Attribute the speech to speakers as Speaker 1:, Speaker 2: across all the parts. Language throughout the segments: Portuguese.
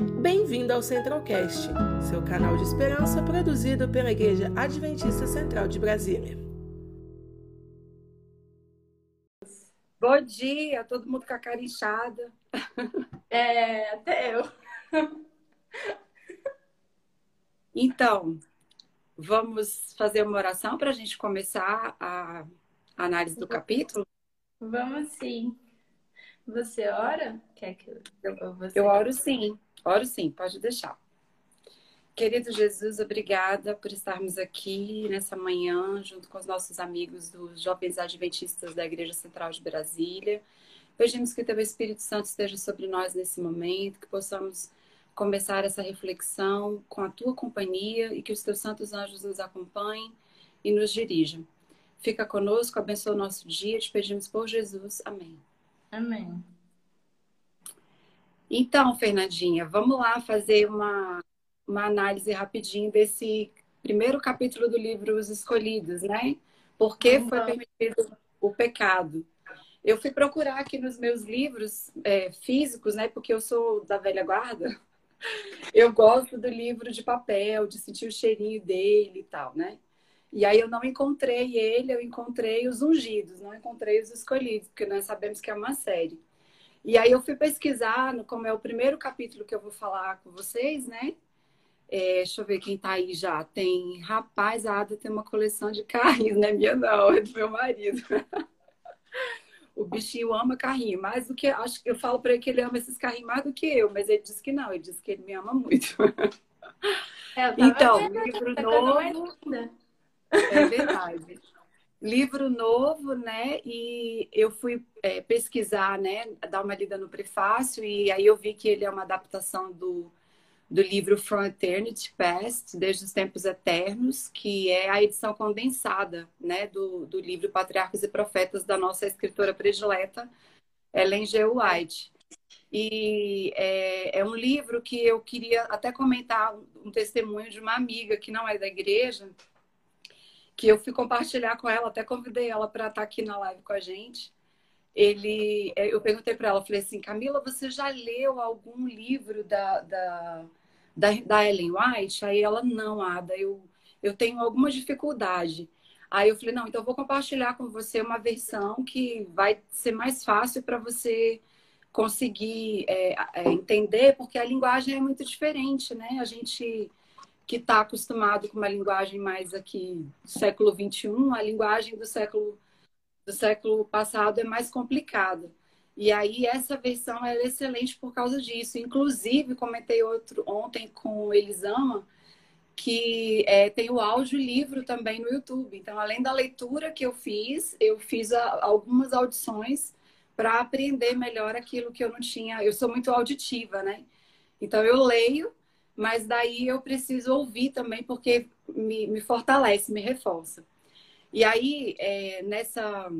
Speaker 1: Bem-vindo ao Centralcast, seu canal de esperança produzido pela Igreja Adventista Central de Brasília.
Speaker 2: Bom dia, todo mundo com a cara inchada.
Speaker 3: É, até eu.
Speaker 2: Então, vamos fazer uma oração para a gente começar a análise do capítulo?
Speaker 3: Vamos sim. Você ora? Quer que eu, você...
Speaker 2: eu oro sim, oro sim, pode deixar. Querido Jesus, obrigada por estarmos aqui nessa manhã, junto com os nossos amigos dos Jovens Adventistas da Igreja Central de Brasília. Pedimos que Teu Espírito Santo esteja sobre nós nesse momento, que possamos começar essa reflexão com a Tua companhia e que os Teus santos anjos nos acompanhem e nos dirijam. Fica conosco, abençoa o nosso dia, te pedimos por Jesus. Amém.
Speaker 3: Amém.
Speaker 2: Então, Fernandinha, vamos lá fazer uma, uma análise rapidinho desse primeiro capítulo do livro Os Escolhidos, né? Por que uhum. foi permitido o pecado? Eu fui procurar aqui nos meus livros é, físicos, né? Porque eu sou da velha guarda. Eu gosto do livro de papel, de sentir o cheirinho dele e tal, né? E aí eu não encontrei ele, eu encontrei os ungidos, não encontrei os escolhidos, porque nós sabemos que é uma série. E aí eu fui pesquisar, como é o primeiro capítulo que eu vou falar com vocês, né? É, deixa eu ver quem tá aí já. Tem, rapaz, a Ada tem uma coleção de carrinhos, não é minha não, é do meu marido. o bichinho ama carrinho, mais do que acho que eu falo para ele que ele ama esses carrinhos mais do que eu, mas ele diz que não, ele diz que ele me ama muito.
Speaker 3: É,
Speaker 2: então, livro novo. É verdade. Livro novo, né? E eu fui é, pesquisar, né? Dar uma lida no prefácio, e aí eu vi que ele é uma adaptação do, do livro From Eternity Past, Desde os Tempos Eternos, que é a edição condensada, né? Do, do livro Patriarcas e Profetas da nossa escritora predileta, Ellen G. White. E é, é, um livro que eu queria até comentar um testemunho de uma amiga que não é da igreja, que eu fui compartilhar com ela, até convidei ela para estar tá aqui na live com a gente. Ele, é, eu perguntei para ela, falei assim, Camila, você já leu algum livro da, da, da, da Ellen White? Aí ela, não, Ada, eu, eu tenho alguma dificuldade. Aí eu falei, não, então eu vou compartilhar com você uma versão que vai ser mais fácil para você conseguir é, é, entender, porque a linguagem é muito diferente, né? A gente que está acostumado com uma linguagem mais aqui século 21, a linguagem do século do século passado é mais complicada. E aí essa versão é excelente por causa disso. Inclusive, comentei outro ontem com o Elisama, que é, tem o áudio livro também no YouTube. Então, além da leitura que eu fiz, eu fiz a, algumas audições para aprender melhor aquilo que eu não tinha. Eu sou muito auditiva, né? Então, eu leio mas daí eu preciso ouvir também, porque me, me fortalece, me reforça. E aí, é, nessa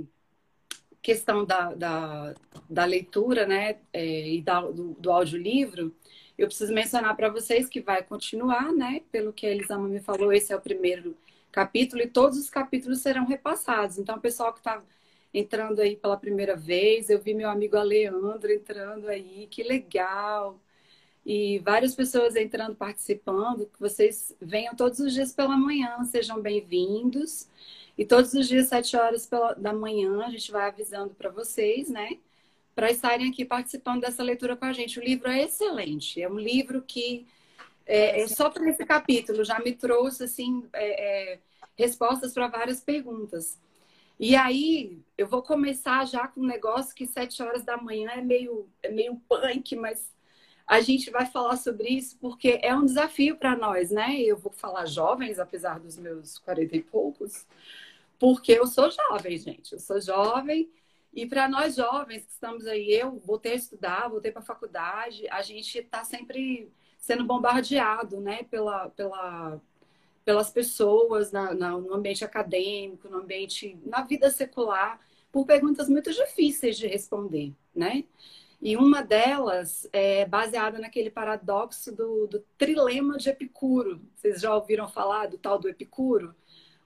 Speaker 2: questão da, da, da leitura, né, é, e da, do, do audiolivro, eu preciso mencionar para vocês que vai continuar, né, pelo que a Elisama me falou, esse é o primeiro capítulo, e todos os capítulos serão repassados. Então, o pessoal que está entrando aí pela primeira vez, eu vi meu amigo Aleandro entrando aí, que legal! E várias pessoas entrando, participando, que vocês venham todos os dias pela manhã, sejam bem-vindos. E todos os dias, sete horas pela, da manhã, a gente vai avisando para vocês, né? Para estarem aqui participando dessa leitura com a gente. O livro é excelente, é um livro que, é, é só para esse capítulo, já me trouxe, assim, é, é, respostas para várias perguntas. E aí, eu vou começar já com um negócio que sete horas da manhã é meio, é meio punk, mas a gente vai falar sobre isso porque é um desafio para nós, né? Eu vou falar jovens, apesar dos meus 40 e poucos, porque eu sou jovem, gente. Eu sou jovem. E para nós jovens que estamos aí, eu voltei a estudar, voltei para a faculdade, a gente está sempre sendo bombardeado, né, pela, pela, pelas pessoas na, na, no ambiente acadêmico, no ambiente, na vida secular, por perguntas muito difíceis de responder, né? E uma delas é baseada naquele paradoxo do, do, trilema de Epicuro. Vocês já ouviram falar do tal do Epicuro?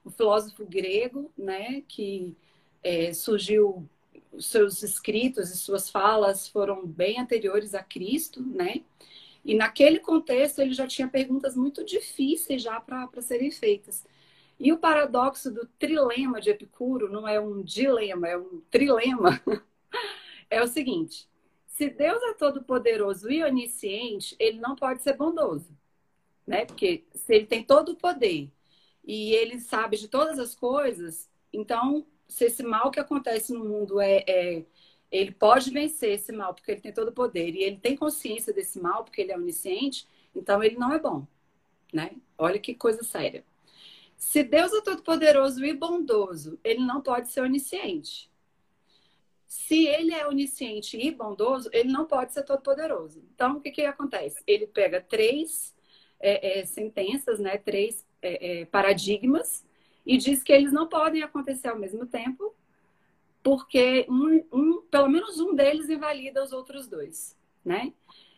Speaker 2: O filósofo grego, né, que é, surgiu, seus escritos e suas falas foram bem anteriores a Cristo, né? E naquele contexto ele já tinha perguntas muito difíceis já para serem feitas. E o paradoxo do trilema de Epicuro não é um dilema, é um trilema. é o seguinte: se Deus é todo poderoso e onisciente, ele não pode ser bondoso, né? Porque se ele tem todo o poder e ele sabe de todas as coisas, então se esse mal que acontece no mundo é, é ele pode vencer esse mal porque ele tem todo o poder e ele tem consciência desse mal porque ele é onisciente, então ele não é bom, né? Olha que coisa séria. Se Deus é todo poderoso e bondoso, ele não pode ser onisciente. Se ele é onisciente e bondoso, ele não pode ser todo poderoso. Então, o que, que acontece? Ele pega três é, é, sentenças, né? Três é, é paradigmas e diz que eles não podem acontecer ao mesmo tempo porque um, um, pelo menos um deles invalida os outros dois, né?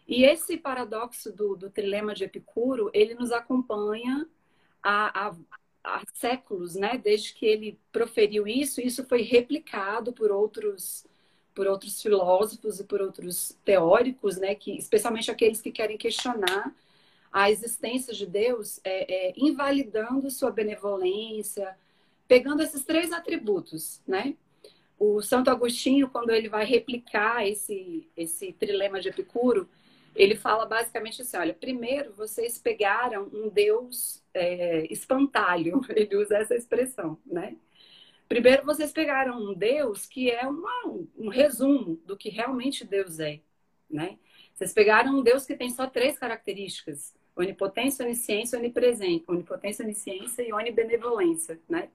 Speaker 2: E esse paradoxo do, do trilema de Epicuro, ele nos acompanha há, há, séculos, né? Desde que ele proferiu isso, isso foi replicado por outros por outros filósofos e por outros teóricos, né? Que especialmente aqueles que querem questionar a existência de Deus, é, é, invalidando sua benevolência, pegando esses três atributos, né? O Santo Agostinho, quando ele vai replicar esse, esse trilema de Epicuro, ele fala basicamente assim: olha, primeiro vocês pegaram um Deus é, espantalho, ele usa essa expressão, né? Primeiro vocês pegaram um Deus que é uma, um resumo do que realmente Deus é, né? Vocês pegaram um Deus que tem só três características: onipotência, onisciência, onipresente, onipotência, onisciência e onibenevolência, né?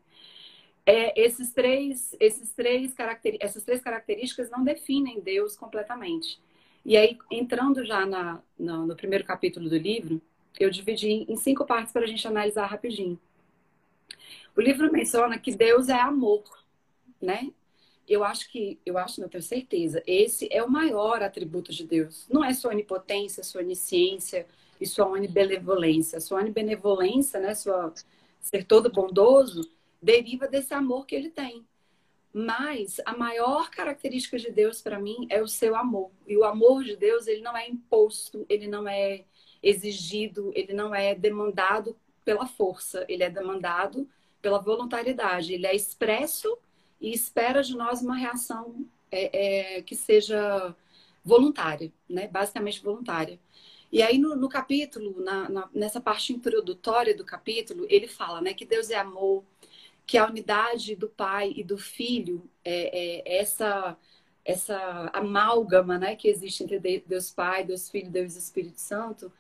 Speaker 2: é, esses três, esses três caracter, essas três características não definem Deus completamente. E aí, entrando já na, no, no primeiro capítulo do livro, eu dividi em cinco partes para a gente analisar rapidinho. O livro menciona que Deus é amor, né? Eu acho que, eu acho, não tenho certeza, esse é o maior atributo de Deus. Não é sua onipotência, sua onisciência e sua onibenevolência. Sua onibenevolência, né, sua ser todo bondoso, deriva desse amor que ele tem. Mas a maior característica de Deus para mim é o seu amor. E o amor de Deus, ele não é imposto, ele não é exigido, ele não é demandado pela força, ele é demandado pela voluntariedade. Ele é expresso e espera de nós uma reação é, é, que seja voluntária, né? basicamente voluntária. E aí no, no capítulo, na, na, nessa parte introdutória do capítulo, ele fala né, que Deus é amor, que a unidade do pai e do filho é, é essa essa amálgama né, que existe entre Deus Pai, Deus Filho, Deus Espírito Santo,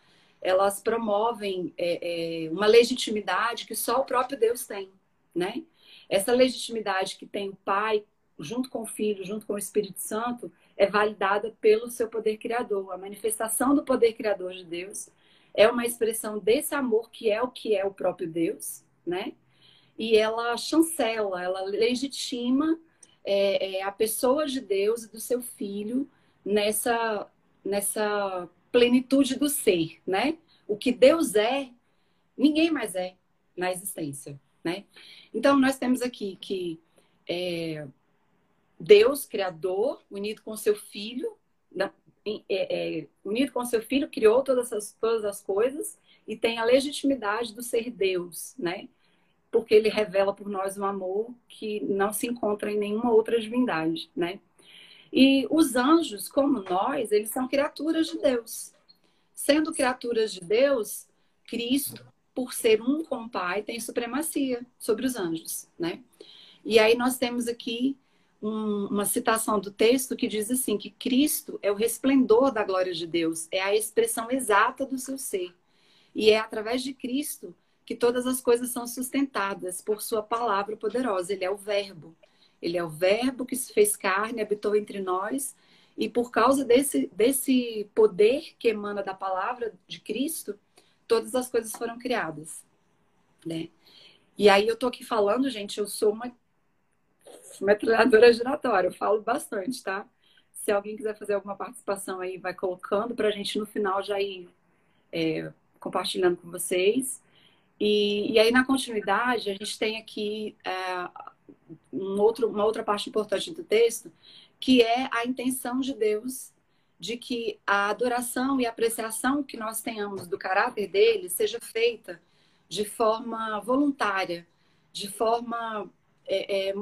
Speaker 2: elas promovem é, é, uma legitimidade que só o próprio Deus tem, né? Essa legitimidade que tem o Pai junto com o Filho, junto com o Espírito Santo, é validada pelo seu poder criador. A manifestação do poder criador de Deus é uma expressão desse amor que é o que é o próprio Deus, né? e ela chancela, ela legitima é, é, a pessoa de Deus e do seu filho nessa, nessa plenitude do ser, né? O que Deus é, ninguém mais é na existência, né? Então, nós temos aqui que é, Deus, Criador, unido com seu Filho, é, é, unido com seu Filho, criou todas as, todas as coisas e tem a legitimidade do ser Deus, né? porque ele revela por nós um amor que não se encontra em nenhuma outra divindade, né? E os anjos, como nós, eles são criaturas de Deus. Sendo criaturas de Deus, Cristo, por ser um com o Pai, tem supremacia sobre os anjos, né? E aí nós temos aqui um, uma citação do texto que diz assim que Cristo é o resplendor da glória de Deus, é a expressão exata do seu ser. E é através de Cristo que todas as coisas são sustentadas por sua palavra poderosa. Ele é o verbo. Ele é o verbo que se fez carne, habitou entre nós, e por causa desse, desse poder que emana da palavra de Cristo, todas as coisas foram criadas. Né? E aí eu tô aqui falando, gente, eu sou uma metralhadora giratória, eu falo bastante, tá? Se alguém quiser fazer alguma participação aí, vai colocando para a gente no final já ir é, compartilhando com vocês. E, e aí, na continuidade, a gente tem aqui é, um outro, uma outra parte importante do texto, que é a intenção de Deus de que a adoração e apreciação que nós tenhamos do caráter dele seja feita de forma voluntária, de forma é, é,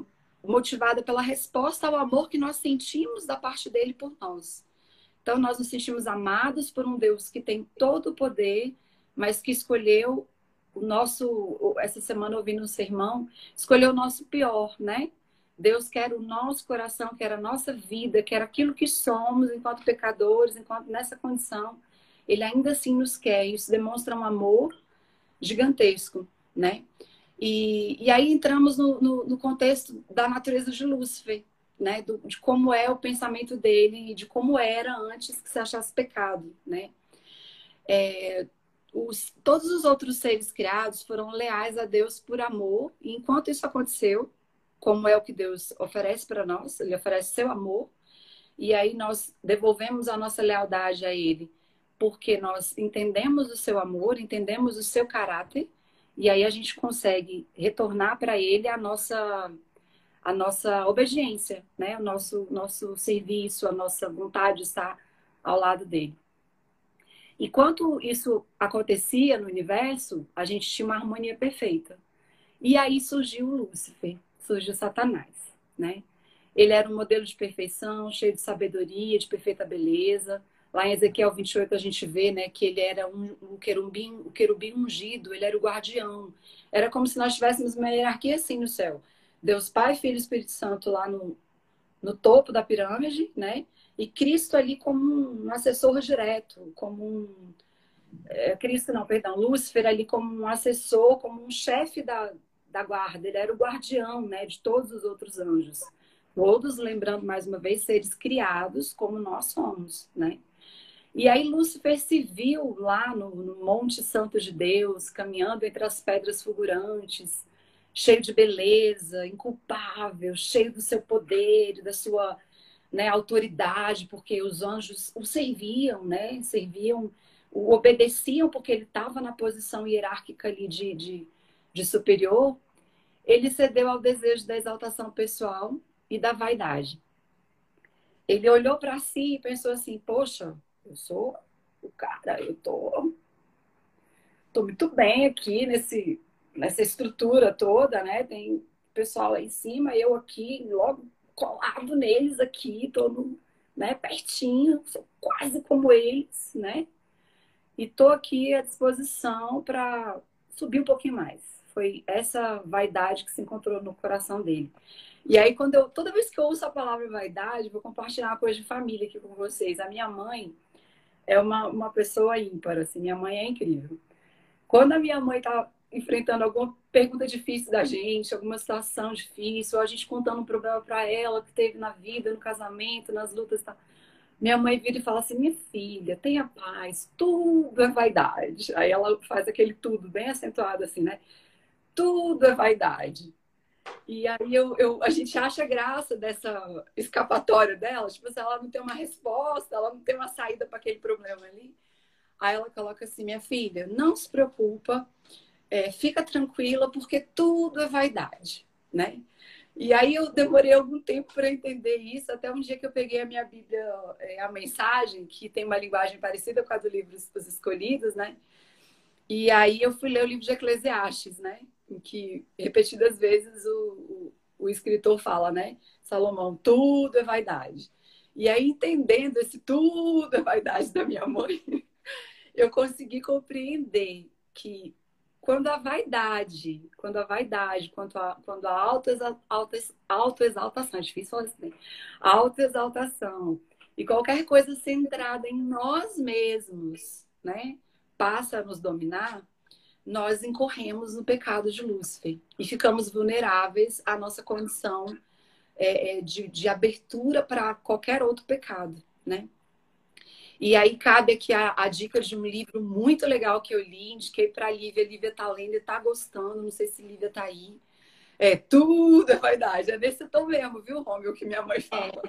Speaker 2: motivada pela resposta ao amor que nós sentimos da parte dele por nós. Então, nós nos sentimos amados por um Deus que tem todo o poder, mas que escolheu o nosso. Essa semana, ouvindo um sermão, escolheu o nosso pior, né? Deus quer o nosso coração, quer a nossa vida, quer aquilo que somos enquanto pecadores, enquanto nessa condição. Ele ainda assim nos quer. Isso demonstra um amor gigantesco, né? E, e aí entramos no, no, no contexto da natureza de Lúcifer, né? Do, de como é o pensamento dele e de como era antes que se achasse pecado, né? É, os, todos os outros seres criados foram leais a Deus por amor, e enquanto isso aconteceu, como é o que Deus oferece para nós, Ele oferece seu amor, e aí nós devolvemos a nossa lealdade a Ele, porque nós entendemos o seu amor, entendemos o seu caráter, e aí a gente consegue retornar para Ele a nossa a nossa obediência, né? O nosso nosso serviço, a nossa vontade de estar ao lado dele. Enquanto isso acontecia no universo, a gente tinha uma harmonia perfeita. E aí surgiu o Lúcifer, surgiu Satanás, né? Ele era um modelo de perfeição, cheio de sabedoria, de perfeita beleza. Lá em Ezequiel 28 a gente vê, né, que ele era um, um querubim, o um querubim ungido, ele era o guardião. Era como se nós tivéssemos uma hierarquia assim no céu. Deus Pai, Filho e Espírito Santo lá no, no topo da pirâmide, né? E Cristo ali como um assessor direto, como um. É, Cristo, não, perdão, Lúcifer ali como um assessor, como um chefe da, da guarda. Ele era o guardião né, de todos os outros anjos. Todos, lembrando mais uma vez, seres criados como nós somos, né? E aí Lúcifer se viu lá no, no Monte Santo de Deus, caminhando entre as pedras fulgurantes, cheio de beleza, inculpável, cheio do seu poder, da sua né, autoridade, porque os anjos o serviam, né? Serviam, o obedeciam porque ele estava na posição hierárquica ali de, de, de superior. Ele cedeu ao desejo da exaltação pessoal e da vaidade. Ele olhou para si e pensou assim: Poxa, eu sou o cara, eu tô, tô muito bem aqui nesse, nessa estrutura toda, né? Tem pessoal lá em cima, eu aqui, logo colado neles aqui, todo né, pertinho, sou quase como eles, né? E tô aqui à disposição para subir um pouquinho mais. Foi essa vaidade que se encontrou no coração dele. E aí, quando eu, toda vez que eu ouço a palavra vaidade, vou compartilhar uma coisa de família aqui com vocês. A minha mãe é uma, uma pessoa ímpar, assim, minha mãe é incrível. Quando a minha mãe tá enfrentando alguma pergunta difícil da gente, alguma situação difícil, ou a gente contando um problema para ela que teve na vida, no casamento, nas lutas, tá? minha mãe vira e fala assim: minha filha, tenha paz, tudo é vaidade. Aí ela faz aquele tudo bem acentuado assim, né? Tudo é vaidade. E aí eu, eu, a gente acha graça dessa escapatória dela, tipo assim, ela não tem uma resposta, ela não tem uma saída para aquele problema ali. Aí ela coloca assim: minha filha, não se preocupa, é, fica tranquila, porque tudo é vaidade, né? E aí eu demorei algum tempo para entender isso, até um dia que eu peguei a minha Bíblia, é, a mensagem, que tem uma linguagem parecida com a do livro Os Escolhidos, né? E aí eu fui ler o livro de Eclesiastes, né? Em que repetidas vezes o, o, o escritor fala, né? Salomão, tudo é vaidade. E aí, entendendo esse tudo é vaidade da minha mãe, eu consegui compreender que quando a vaidade, quando a vaidade, quando a, quando a autoexaltação, auto é difícil falar isso, né? Autoexaltação e qualquer coisa centrada em nós mesmos, né? Passa a nos dominar, nós incorremos no pecado de Lúcifer e ficamos vulneráveis à nossa condição é, é de, de abertura para qualquer outro pecado, né? E aí cabe aqui a, a, dica de um livro muito legal que eu li, indiquei para a Lívia. A Lívia tá lendo e tá gostando. Não sei se Lívia tá aí. É tudo é vaidade. É desse tom mesmo, viu, Romeu, que minha mãe fala.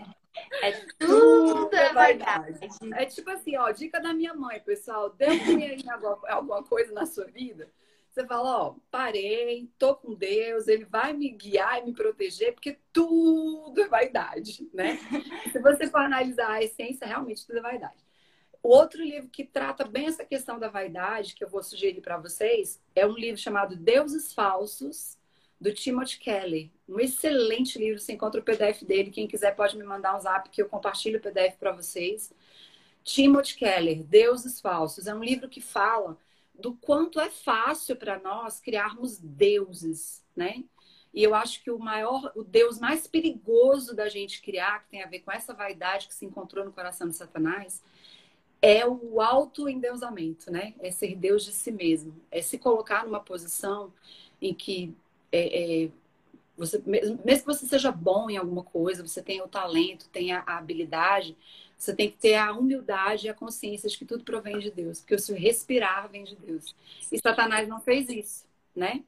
Speaker 3: É, é tudo é vaidade.
Speaker 2: É tipo assim, ó, dica da minha mãe, pessoal. Ruim aí alguma coisa na sua vida. Você fala, ó, parei, tô com Deus, ele vai me guiar e me proteger, porque tudo é vaidade, né? Se você for analisar a essência, realmente tudo é vaidade. Outro livro que trata bem essa questão da vaidade, que eu vou sugerir para vocês, é um livro chamado Deuses Falsos, do Timothy Kelly. Um excelente livro, você encontra o PDF dele. Quem quiser pode me mandar um zap que eu compartilho o PDF para vocês. Timothy Keller, Deuses Falsos. É um livro que fala do quanto é fácil para nós criarmos deuses, né? E eu acho que o maior, o Deus mais perigoso da gente criar, que tem a ver com essa vaidade que se encontrou no coração de Satanás, é o auto-endeusamento, né? É ser Deus de si mesmo. É se colocar numa posição em que é, é, você, mesmo que você seja bom em alguma coisa, você tenha o talento, tenha a habilidade, você tem que ter a humildade e a consciência de que tudo provém de Deus, porque o seu respirar vem de Deus. E Satanás não fez isso, né?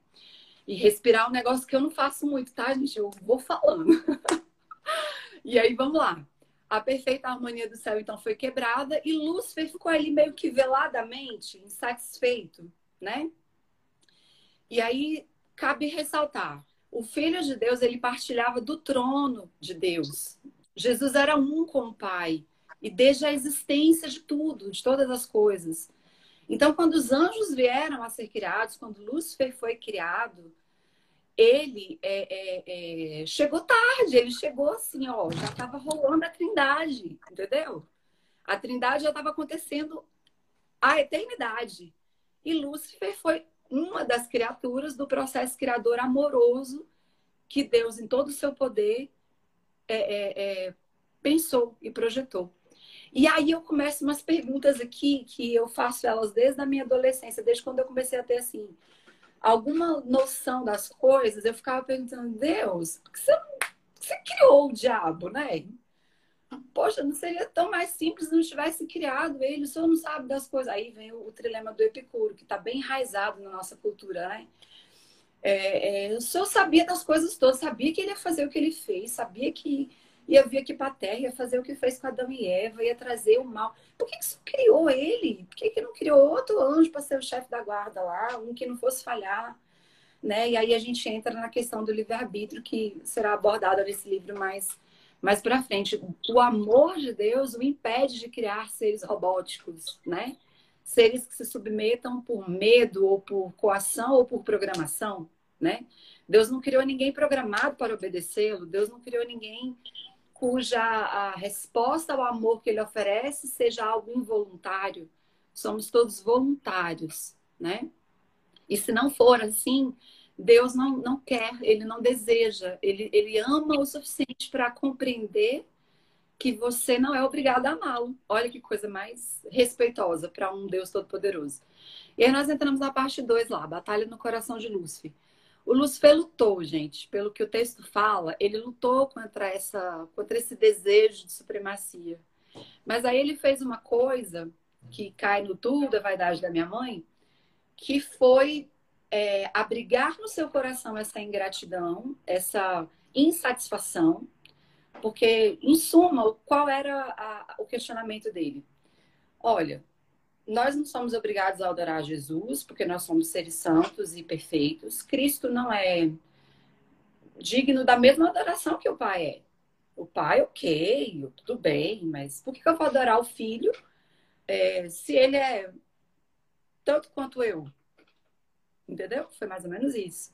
Speaker 2: E respirar é um negócio que eu não faço muito, tá, gente? Eu vou falando. e aí, vamos lá. A perfeita harmonia do céu, então, foi quebrada e Lúcifer ficou ali meio que veladamente insatisfeito, né? E aí, cabe ressaltar, o Filho de Deus, ele partilhava do trono de Deus. Jesus era um com o Pai e desde a existência de tudo, de todas as coisas. Então, quando os anjos vieram a ser criados, quando Lúcifer foi criado, ele é, é, é, chegou tarde, ele chegou assim, ó, já estava rolando a trindade, entendeu? A trindade já estava acontecendo a eternidade. E Lúcifer foi uma das criaturas do processo criador amoroso que Deus, em todo o seu poder, é, é, é pensou e projetou. E aí eu começo umas perguntas aqui que eu faço elas desde a minha adolescência, desde quando eu comecei a ter assim alguma noção das coisas, eu ficava perguntando, Deus, por que você, você criou o diabo, né? Poxa, não seria tão mais simples se não tivesse criado ele, o senhor não sabe das coisas. Aí vem o, o trilema do Epicuro, que está bem enraizado na nossa cultura, né? É, é, o senhor sabia das coisas todas, sabia que ele ia fazer o que ele fez, sabia que ia vir aqui para a Terra, ia fazer o que fez com Adão e Eva, ia trazer o mal. Por que, que criou ele? Por que, que não criou outro anjo para ser o chefe da guarda lá, um que não fosse falhar? Né? E aí a gente entra na questão do livre-arbítrio, que será abordada nesse livro mais, mais para frente. O amor de Deus o impede de criar seres robóticos, né? Seres que se submetam por medo, ou por coação, ou por programação, né? Deus não criou ninguém programado para obedecê-lo. Deus não criou ninguém cuja a resposta ao amor que ele oferece seja algo involuntário. Somos todos voluntários, né? E se não for assim, Deus não, não quer, ele não deseja, ele, ele ama o suficiente para compreender que você não é obrigado a amá-lo. Olha que coisa mais respeitosa para um Deus Todo-Poderoso. E aí nós entramos na parte 2 lá, Batalha no Coração de Lúcifer. O Lúcifer lutou, gente, pelo que o texto fala, ele lutou contra, essa, contra esse desejo de supremacia. Mas aí ele fez uma coisa que cai no tudo da vaidade da minha mãe, que foi é, abrigar no seu coração essa ingratidão, essa insatisfação, porque, em suma, qual era a, o questionamento dele? Olha, nós não somos obrigados a adorar Jesus, porque nós somos seres santos e perfeitos. Cristo não é digno da mesma adoração que o Pai é. O Pai, ok, tudo bem, mas por que eu vou adorar o Filho é, se ele é tanto quanto eu? Entendeu? Foi mais ou menos isso.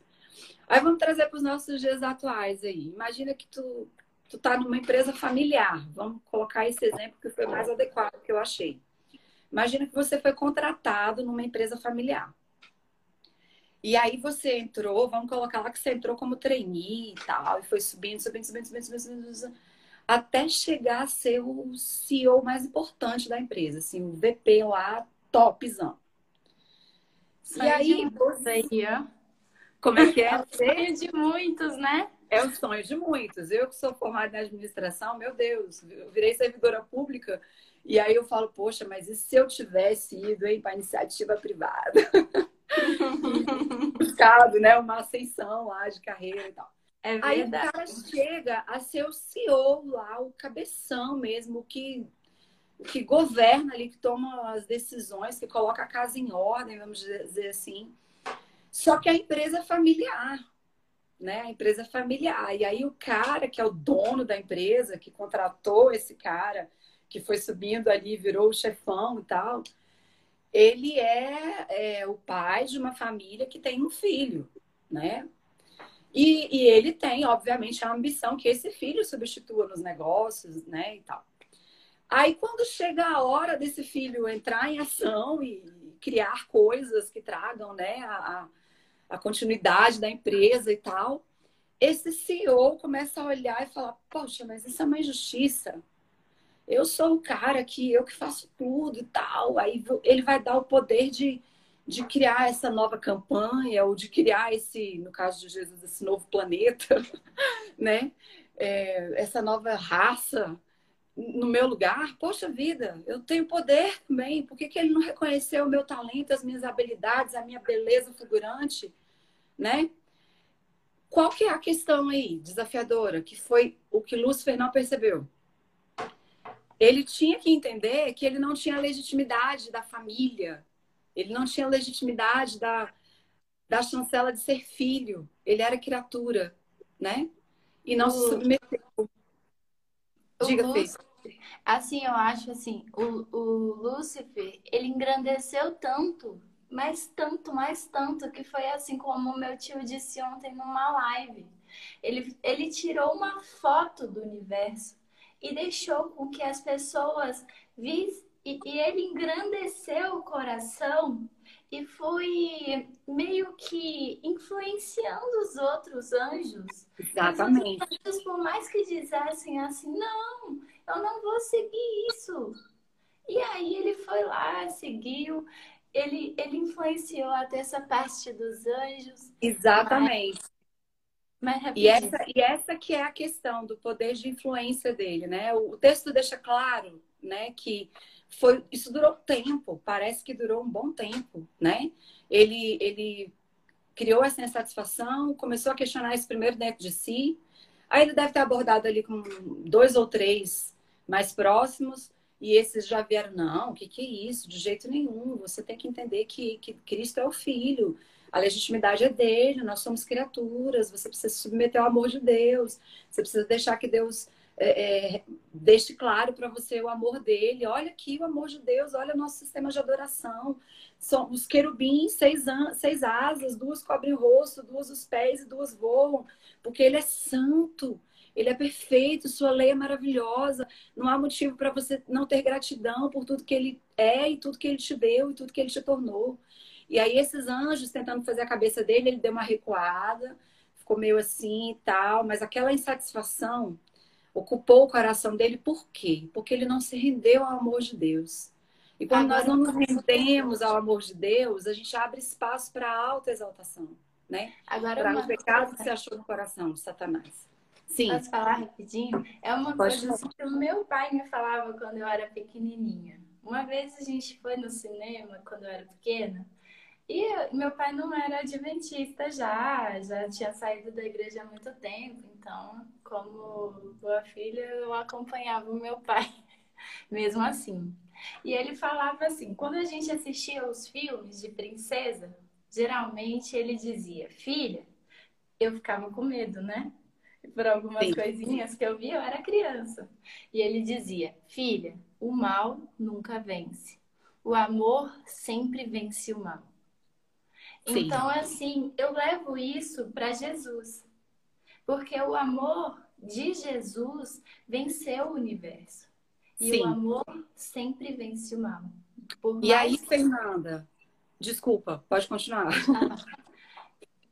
Speaker 2: Aí vamos trazer para os nossos dias atuais aí. Imagina que tu, tu tá numa empresa familiar. Vamos colocar esse exemplo que foi mais adequado que eu achei. Imagina que você foi contratado numa empresa familiar. E aí você entrou, vamos colocar lá que você entrou como trainee e tal, e foi subindo, subindo, subindo, subindo, subindo, subindo, até chegar a ser o CEO mais importante da empresa, assim, o VP lá, topzão.
Speaker 3: E aí você...
Speaker 2: Como é que é?
Speaker 3: É o sonho de muitos, né?
Speaker 2: É o sonho de muitos. Eu que sou formada em administração, meu Deus, eu virei servidora pública e aí eu falo, poxa, mas e se eu tivesse ido para iniciativa privada? Buscado, né? Uma ascensão lá de carreira e tal.
Speaker 3: É
Speaker 2: aí o cara chega a ser o CEO lá, o cabeção mesmo, que, que governa ali, que toma as decisões, que coloca a casa em ordem, vamos dizer assim. Só que a empresa é familiar, né? A empresa é familiar. E aí o cara que é o dono da empresa, que contratou esse cara, que foi subindo ali, virou o chefão e tal, ele é, é o pai de uma família que tem um filho, né? E, e, ele tem, obviamente, a ambição que esse filho substitua nos negócios, né, e tal. Aí, quando chega a hora desse filho entrar em ação e criar coisas que tragam, né, a, a continuidade da empresa e tal, esse CEO começa a olhar e falar: Poxa, mas isso é uma injustiça. Eu sou o cara que eu que faço tudo e tal. Aí ele vai dar o poder de de criar essa nova campanha ou de criar esse, no caso de Jesus, esse novo planeta, né? É, essa nova raça no meu lugar, poxa vida, eu tenho poder também. Por que, que ele não reconheceu o meu talento, as minhas habilidades, a minha beleza figurante, né? Qual que é a questão aí, desafiadora, que foi o que Lúcifer não percebeu? Ele tinha que entender que ele não tinha legitimidade da família, ele não tinha legitimidade da, da chancela de ser filho. Ele era criatura, né? E não o... se submeteu.
Speaker 3: Diga, Lúcifer, Assim, eu acho assim, o, o Lúcifer, ele engrandeceu tanto, mas tanto, mais tanto, que foi assim como o meu tio disse ontem numa live. Ele, ele tirou uma foto do universo e deixou com que as pessoas vissem e, e ele engrandeceu o coração e foi meio que influenciando os outros anjos.
Speaker 2: Exatamente.
Speaker 3: Os anjos, por mais que dissessem assim, não, eu não vou seguir isso. E aí ele foi lá, seguiu, ele, ele influenciou até essa parte dos anjos.
Speaker 2: Exatamente. Mas, e, essa, e essa que é a questão do poder de influência dele, né? O, o texto deixa claro, né, que foi isso durou tempo, parece que durou um bom tempo, né? Ele ele criou essa insatisfação, começou a questionar isso primeiro dentro de si. Aí ele deve ter abordado ali com dois ou três mais próximos, e esses já vieram, não, o que, que é isso? De jeito nenhum. Você tem que entender que, que Cristo é o Filho, a legitimidade é dele, nós somos criaturas, você precisa se submeter ao amor de Deus, você precisa deixar que Deus é, é, deixe claro para você o amor dele. Olha aqui o amor de Deus, olha o nosso sistema de adoração. São os querubins, seis, seis asas, duas cobrem o rosto, duas os pés e duas voam, porque ele é santo. Ele é perfeito, sua lei é maravilhosa. Não há motivo para você não ter gratidão por tudo que ele é e tudo que ele te deu e tudo que ele te tornou. E aí esses anjos tentando fazer a cabeça dele, ele deu uma recuada, ficou meio assim e tal, mas aquela insatisfação ocupou o coração dele por quê? Porque ele não se rendeu ao amor de Deus. E quando Agora, nós não nos rendemos ao amor de Deus, a gente abre espaço para alta exaltação, né?
Speaker 3: Agora
Speaker 2: para o pecado que se achou no coração de Satanás.
Speaker 3: Sim. Posso falar rapidinho? É uma Pode coisa assim que o meu pai me falava quando eu era pequenininha. Uma vez a gente foi no cinema, quando eu era pequena, e meu pai não era adventista já, já tinha saído da igreja há muito tempo, então, como boa filha, eu acompanhava o meu pai, mesmo assim. E ele falava assim: quando a gente assistia os filmes de princesa, geralmente ele dizia, filha, eu ficava com medo, né? Por algumas Sim. coisinhas que eu via, eu era criança. E ele dizia, filha, o mal nunca vence. O amor sempre vence o mal. Sim. Então, assim, eu levo isso para Jesus. Porque o amor de Jesus venceu o universo. E Sim. o amor sempre vence o mal.
Speaker 2: E aí, que... Fernanda, desculpa, pode continuar.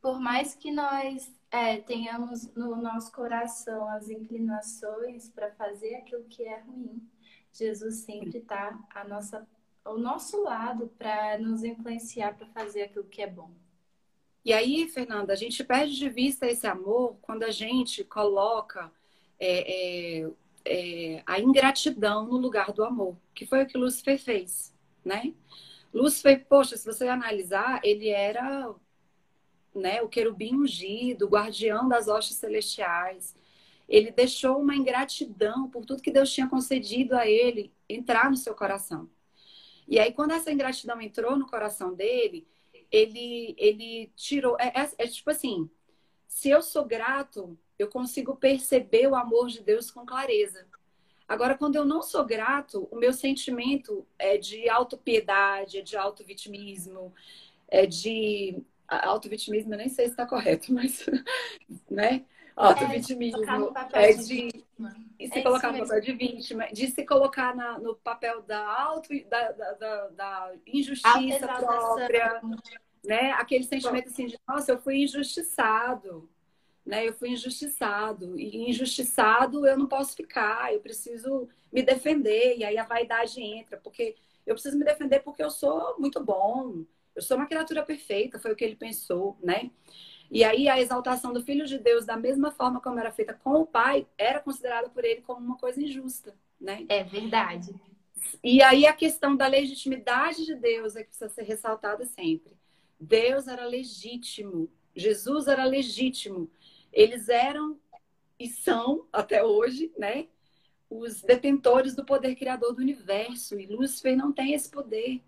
Speaker 3: Por mais que nós é, tenhamos no nosso coração as inclinações para fazer aquilo que é ruim, Jesus sempre está à nossa ao nosso lado para nos influenciar para fazer aquilo que é bom.
Speaker 2: E aí, Fernanda, a gente perde de vista esse amor quando a gente coloca é, é, é, a ingratidão no lugar do amor, que foi o que Lúcifer fez, né? Lúcifer, poxa, se você analisar, ele era né, o querubim ungido, o guardião das hostes celestiais. Ele deixou uma ingratidão por tudo que Deus tinha concedido a ele entrar no seu coração. E aí, quando essa ingratidão entrou no coração dele, ele, ele tirou. É, é, é, tipo assim: se eu sou grato, eu consigo perceber o amor de Deus com clareza. Agora, quando eu não sou grato, o meu sentimento é de autopiedade, é de autovitimismo, é de. Autovitimismo, eu nem sei se está correto, mas. né? Autovitimismo. É, de, de se é colocar no papel de vítima, de se colocar na, no papel da auto, da, da, da, da injustiça própria, né? Aquele sentimento assim de, nossa, eu fui injustiçado né? Eu fui injustiçado e injustiçado eu não posso ficar, eu preciso me defender e aí a vaidade entra, porque eu preciso me defender porque eu sou muito bom, eu sou uma criatura perfeita, foi o que ele pensou, né? E aí a exaltação do Filho de Deus, da mesma forma como era feita com o Pai, era considerada por ele como uma coisa injusta, né?
Speaker 3: É verdade.
Speaker 2: E aí a questão da legitimidade de Deus é que precisa ser ressaltada sempre. Deus era legítimo, Jesus era legítimo. Eles eram e são, até hoje, né, os detentores do poder criador do universo. E Lúcifer não tem esse poder,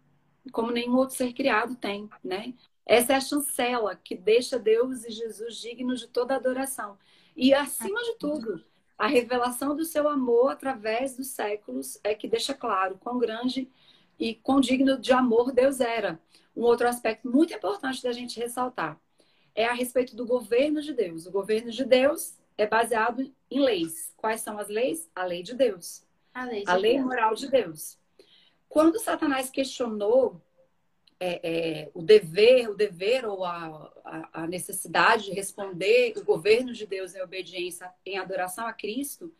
Speaker 2: como nenhum outro ser criado tem, né? Essa é a chancela que deixa Deus e Jesus dignos de toda adoração. E, acima de tudo, a revelação do seu amor através dos séculos é que deixa claro quão grande e quão digno de amor Deus era. Um outro aspecto muito importante da gente ressaltar é a respeito do governo de Deus. O governo de Deus é baseado em leis. Quais são as leis? A lei de Deus.
Speaker 3: A lei,
Speaker 2: de a lei moral de Deus. Quando Satanás questionou é, é, o dever, o dever ou a, a, a, necessidade de responder o governo de Deus em obediência, em adoração a Cristo,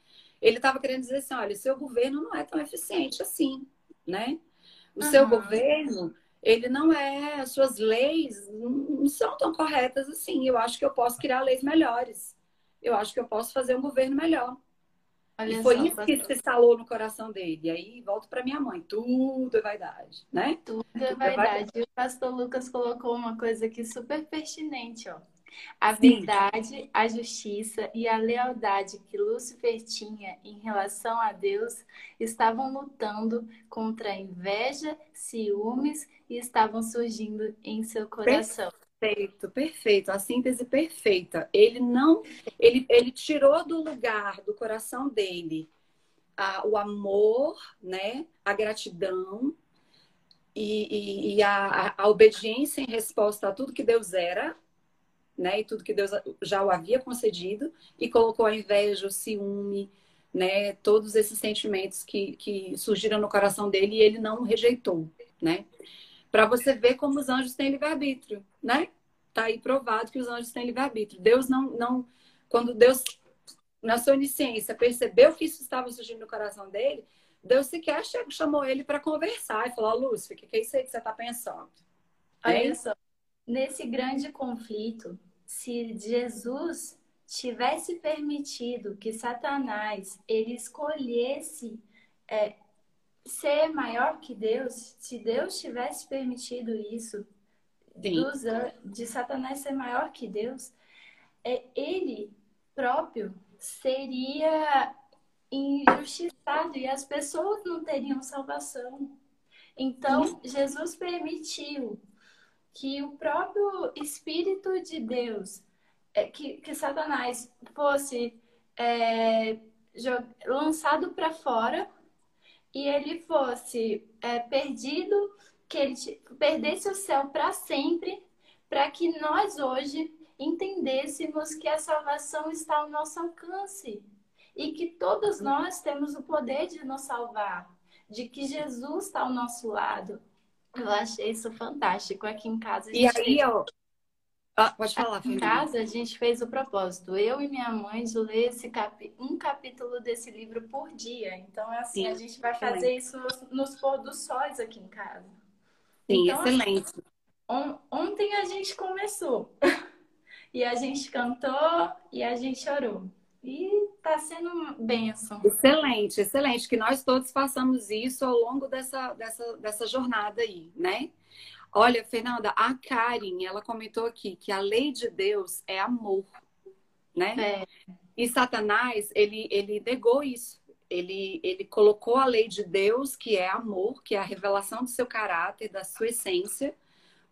Speaker 2: ele estava querendo dizer assim, olha, seu governo não é tão eficiente assim, né? O uhum. seu governo ele não é, as suas leis não são tão corretas assim. Eu acho que eu posso criar leis melhores. Eu acho que eu posso fazer um governo melhor. Olha e foi só, isso pastor. que se instalou no coração dele. E aí volto para minha mãe, tudo é vaidade, né?
Speaker 3: Tudo, é é vaidade. vaidade. O pastor Lucas colocou uma coisa aqui super pertinente, ó. A Sim. verdade, a justiça e a lealdade que Lúcifer tinha em relação a Deus estavam lutando contra a inveja, ciúmes e estavam surgindo em seu coração.
Speaker 2: Perfeito, perfeito, a síntese perfeita. Ele não, ele, ele tirou do lugar do coração dele a, o amor, né, a gratidão e, e, e a, a obediência em resposta a tudo que Deus era, né? E tudo que Deus já o havia concedido e colocou a inveja, o ciúme, né? Todos esses sentimentos que, que surgiram no coração dele e ele não rejeitou, né? Para você ver como os anjos têm livre-arbítrio, né? Tá aí provado que os anjos têm livre-arbítrio. Deus não, não, quando Deus na sua onisciência percebeu que isso estava surgindo no coração dele, Deus sequer chamou ele para conversar e falou: Lúcia, o que é isso aí que você está pensando?
Speaker 3: Olha só, nesse grande conflito, se Jesus tivesse permitido que Satanás ele escolhesse é, ser maior que Deus, se Deus tivesse permitido isso, dos, de Satanás ser maior que Deus, é, ele próprio seria injustiçado e as pessoas não teriam salvação. Então, Jesus permitiu que o próprio Espírito de Deus, é, que, que Satanás fosse é, lançado para fora e ele fosse é, perdido, que ele perdesse o céu para sempre, para que nós hoje entendêssemos que a salvação está ao nosso alcance e que todos nós temos o poder de nos salvar, de que Jesus está ao nosso lado, eu achei isso fantástico. Aqui em casa.
Speaker 2: e aí, ó. Ah, pode falar,
Speaker 3: em casa, a gente fez o propósito. Eu e minha mãe de ler esse cap... um capítulo desse livro por dia. Então, é assim, Sim, a gente vai fazer excelente. isso nos, pôr dos sóis aqui em casa.
Speaker 2: Sim, então, excelente.
Speaker 3: on... Ontem a gente começou. e a gente cantou e a gente orou. E está sendo uma benção.
Speaker 2: Excelente, excelente. Que nós todos façamos isso ao longo dessa, dessa, dessa jornada aí, né? Olha, Fernanda, a Karen, ela comentou aqui que a lei de Deus é amor, né? É. E Satanás, ele, ele negou isso. Ele, ele colocou a lei de Deus, que é amor, que é a revelação do seu caráter, da sua essência,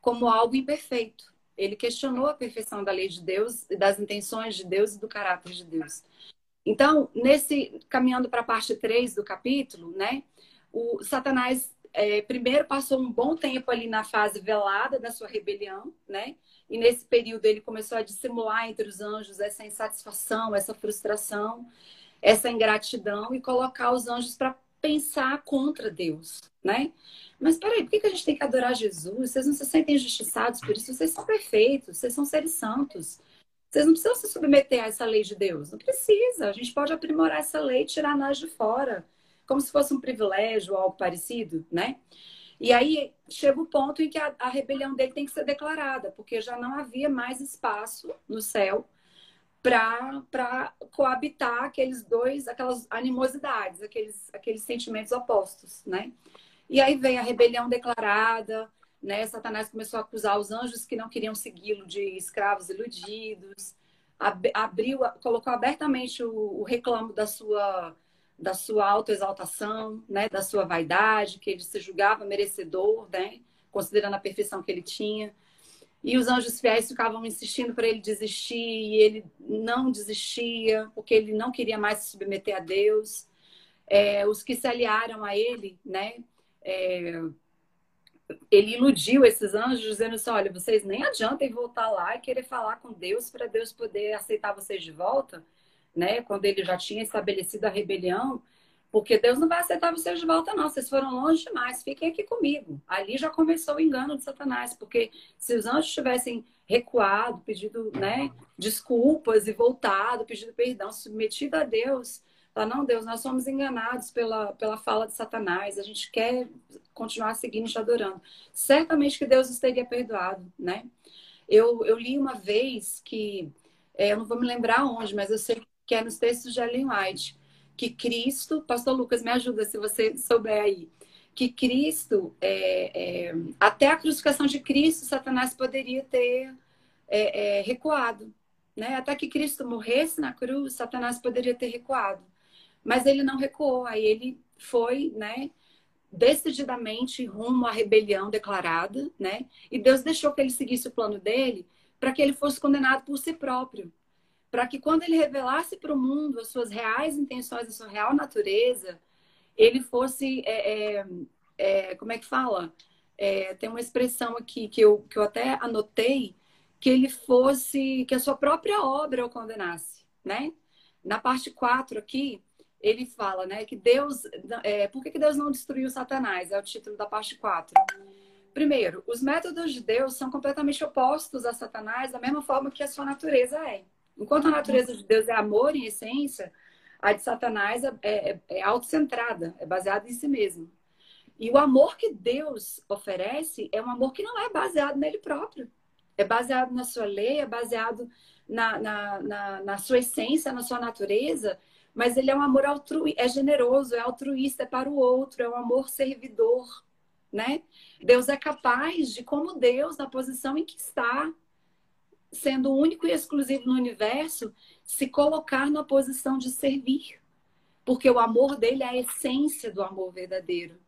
Speaker 2: como algo imperfeito. Ele questionou a perfeição da lei de Deus, das intenções de Deus e do caráter de Deus. Então, nesse caminhando para a parte 3 do capítulo, né, o Satanás é, primeiro passou um bom tempo ali na fase velada da sua rebelião, né? E nesse período ele começou a dissimular entre os anjos essa insatisfação, essa frustração, essa ingratidão e colocar os anjos para pensar contra Deus, né? Mas peraí, por que a gente tem que adorar Jesus? Vocês não se sentem injustiçados por isso? Vocês são perfeitos, vocês são seres santos. Vocês não precisam se submeter a essa lei de Deus. Não precisa. A gente pode aprimorar essa lei tirar nós de fora. Como se fosse um privilégio ou algo parecido, né? E aí chega o ponto em que a, a rebelião dele tem que ser declarada, porque já não havia mais espaço no céu para coabitar aqueles dois, aquelas animosidades, aqueles, aqueles sentimentos opostos, né? E aí vem a rebelião declarada, né? Satanás começou a acusar os anjos que não queriam segui-lo de escravos iludidos, abriu, colocou abertamente o, o reclamo da sua da sua autoexaltação, né, da sua vaidade, que ele se julgava merecedor, né, considerando a perfeição que ele tinha. E os anjos fiéis ficavam insistindo para ele desistir, e ele não desistia, porque ele não queria mais se submeter a Deus. É, os que se aliaram a ele, né, é, ele iludiu esses anjos dizendo assim: olha, vocês nem adiantem voltar lá e querer falar com Deus para Deus poder aceitar vocês de volta, né? Quando ele já tinha estabelecido a rebelião, porque Deus não vai aceitar vocês de volta, não. Vocês foram longe demais, fiquem aqui comigo. Ali já começou o engano de Satanás, porque se os anjos tivessem recuado, pedido né, desculpas e voltado, pedido perdão, submetido a Deus, Fala, não, Deus, nós somos enganados pela, pela fala de Satanás, a gente quer continuar seguindo e te adorando. Certamente que Deus os teria perdoado, né? Eu, eu li uma vez que, é, eu não vou me lembrar onde, mas eu sei que é nos textos de Ellen White, que Cristo, Pastor Lucas, me ajuda se você souber aí, que Cristo, é, é, até a crucificação de Cristo, Satanás poderia ter é, é, recuado. Né? Até que Cristo morresse na cruz, Satanás poderia ter recuado. Mas ele não recuou, aí ele foi, né, decididamente rumo à rebelião declarada, né? E Deus deixou que ele seguisse o plano dele para que ele fosse condenado por si próprio. Para que quando ele revelasse para o mundo as suas reais intenções, a sua real natureza, ele fosse. É, é, é, como é que fala? É, tem uma expressão aqui que eu, que eu até anotei, que ele fosse. que a sua própria obra o condenasse, né? Na parte 4 aqui, ele fala, né, que Deus. É, por que, que Deus não destruiu Satanás? É o título da parte 4. Primeiro, os métodos de Deus são completamente opostos a Satanás, da mesma forma que a sua natureza é. Enquanto a natureza de Deus é amor em essência, a de Satanás é, é, é autocentrada, é baseada em si mesmo. E o amor que Deus oferece é um amor que não é baseado nele próprio. É baseado na sua lei, é baseado na, na, na, na sua essência, na sua natureza mas ele é um amor altruísta, é generoso, é altruísta, é para o outro, é um amor servidor, né? Deus é capaz de, como Deus, na posição em que está, sendo único e exclusivo no universo, se colocar na posição de servir. Porque o amor dele é a essência do amor verdadeiro.